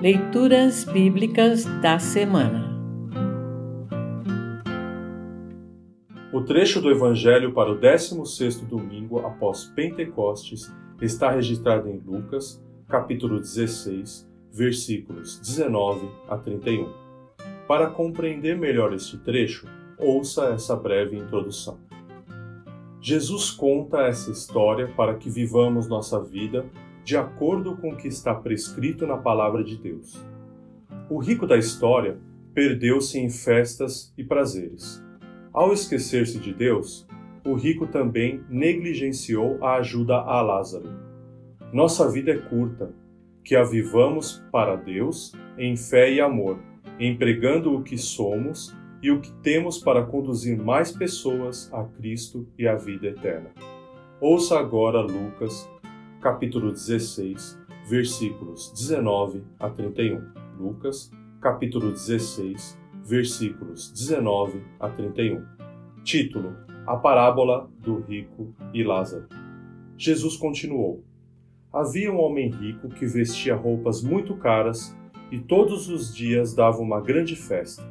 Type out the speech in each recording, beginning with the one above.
Leituras Bíblicas da Semana O trecho do Evangelho para o 16º domingo após Pentecostes está registrado em Lucas, capítulo 16, versículos 19 a 31. Para compreender melhor este trecho, ouça essa breve introdução. Jesus conta essa história para que vivamos nossa vida de acordo com o que está prescrito na palavra de Deus. O rico da história perdeu-se em festas e prazeres. Ao esquecer-se de Deus, o rico também negligenciou a ajuda a Lázaro. Nossa vida é curta, que a vivamos para Deus em fé e amor, empregando o que somos e o que temos para conduzir mais pessoas a Cristo e à vida eterna. Ouça agora Lucas capítulo 16, versículos 19 a 31. Lucas, capítulo 16, versículos 19 a 31. Título: A parábola do rico e Lázaro. Jesus continuou: Havia um homem rico que vestia roupas muito caras e todos os dias dava uma grande festa.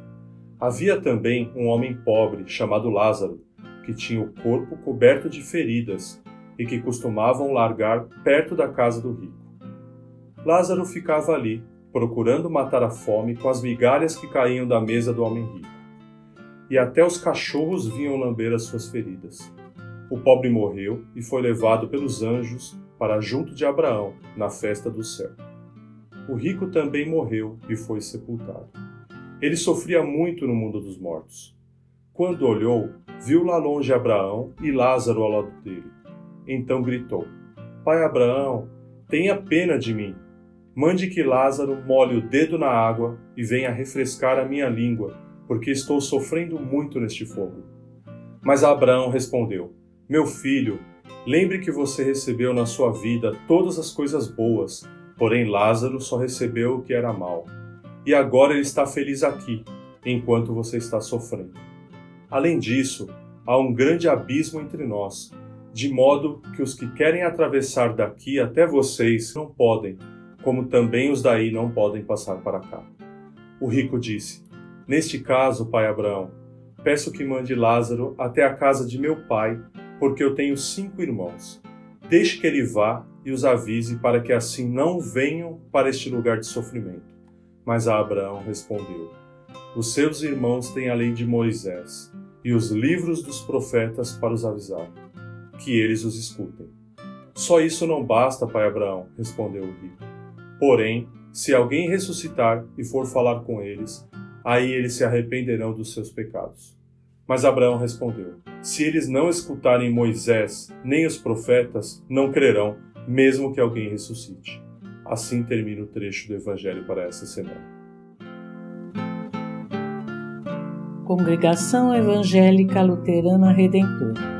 Havia também um homem pobre chamado Lázaro, que tinha o corpo coberto de feridas e que costumavam largar perto da casa do rico. Lázaro ficava ali, procurando matar a fome com as migalhas que caíam da mesa do homem rico. E até os cachorros vinham lamber as suas feridas. O pobre morreu e foi levado pelos anjos para junto de Abraão, na festa do céu. O rico também morreu e foi sepultado. Ele sofria muito no mundo dos mortos. Quando olhou, viu lá longe Abraão e Lázaro ao lado dele. Então gritou: Pai Abraão, tenha pena de mim. Mande que Lázaro molhe o dedo na água e venha refrescar a minha língua, porque estou sofrendo muito neste fogo. Mas Abraão respondeu: Meu filho, lembre que você recebeu na sua vida todas as coisas boas, porém Lázaro só recebeu o que era mal. E agora ele está feliz aqui, enquanto você está sofrendo. Além disso, há um grande abismo entre nós de modo que os que querem atravessar daqui até vocês não podem, como também os daí não podem passar para cá. O rico disse: Neste caso, pai Abraão, peço que mande Lázaro até a casa de meu pai, porque eu tenho cinco irmãos. Deixe que ele vá e os avise para que assim não venham para este lugar de sofrimento. Mas Abraão respondeu: Os seus irmãos têm a lei de Moisés e os livros dos profetas para os avisar que eles os escutem. Só isso não basta, pai Abraão, respondeu o rico. Porém, se alguém ressuscitar e for falar com eles, aí eles se arrependerão dos seus pecados. Mas Abraão respondeu: Se eles não escutarem Moisés nem os profetas, não crerão, mesmo que alguém ressuscite. Assim termina o trecho do Evangelho para essa semana. Congregação Evangélica Luterana Redentor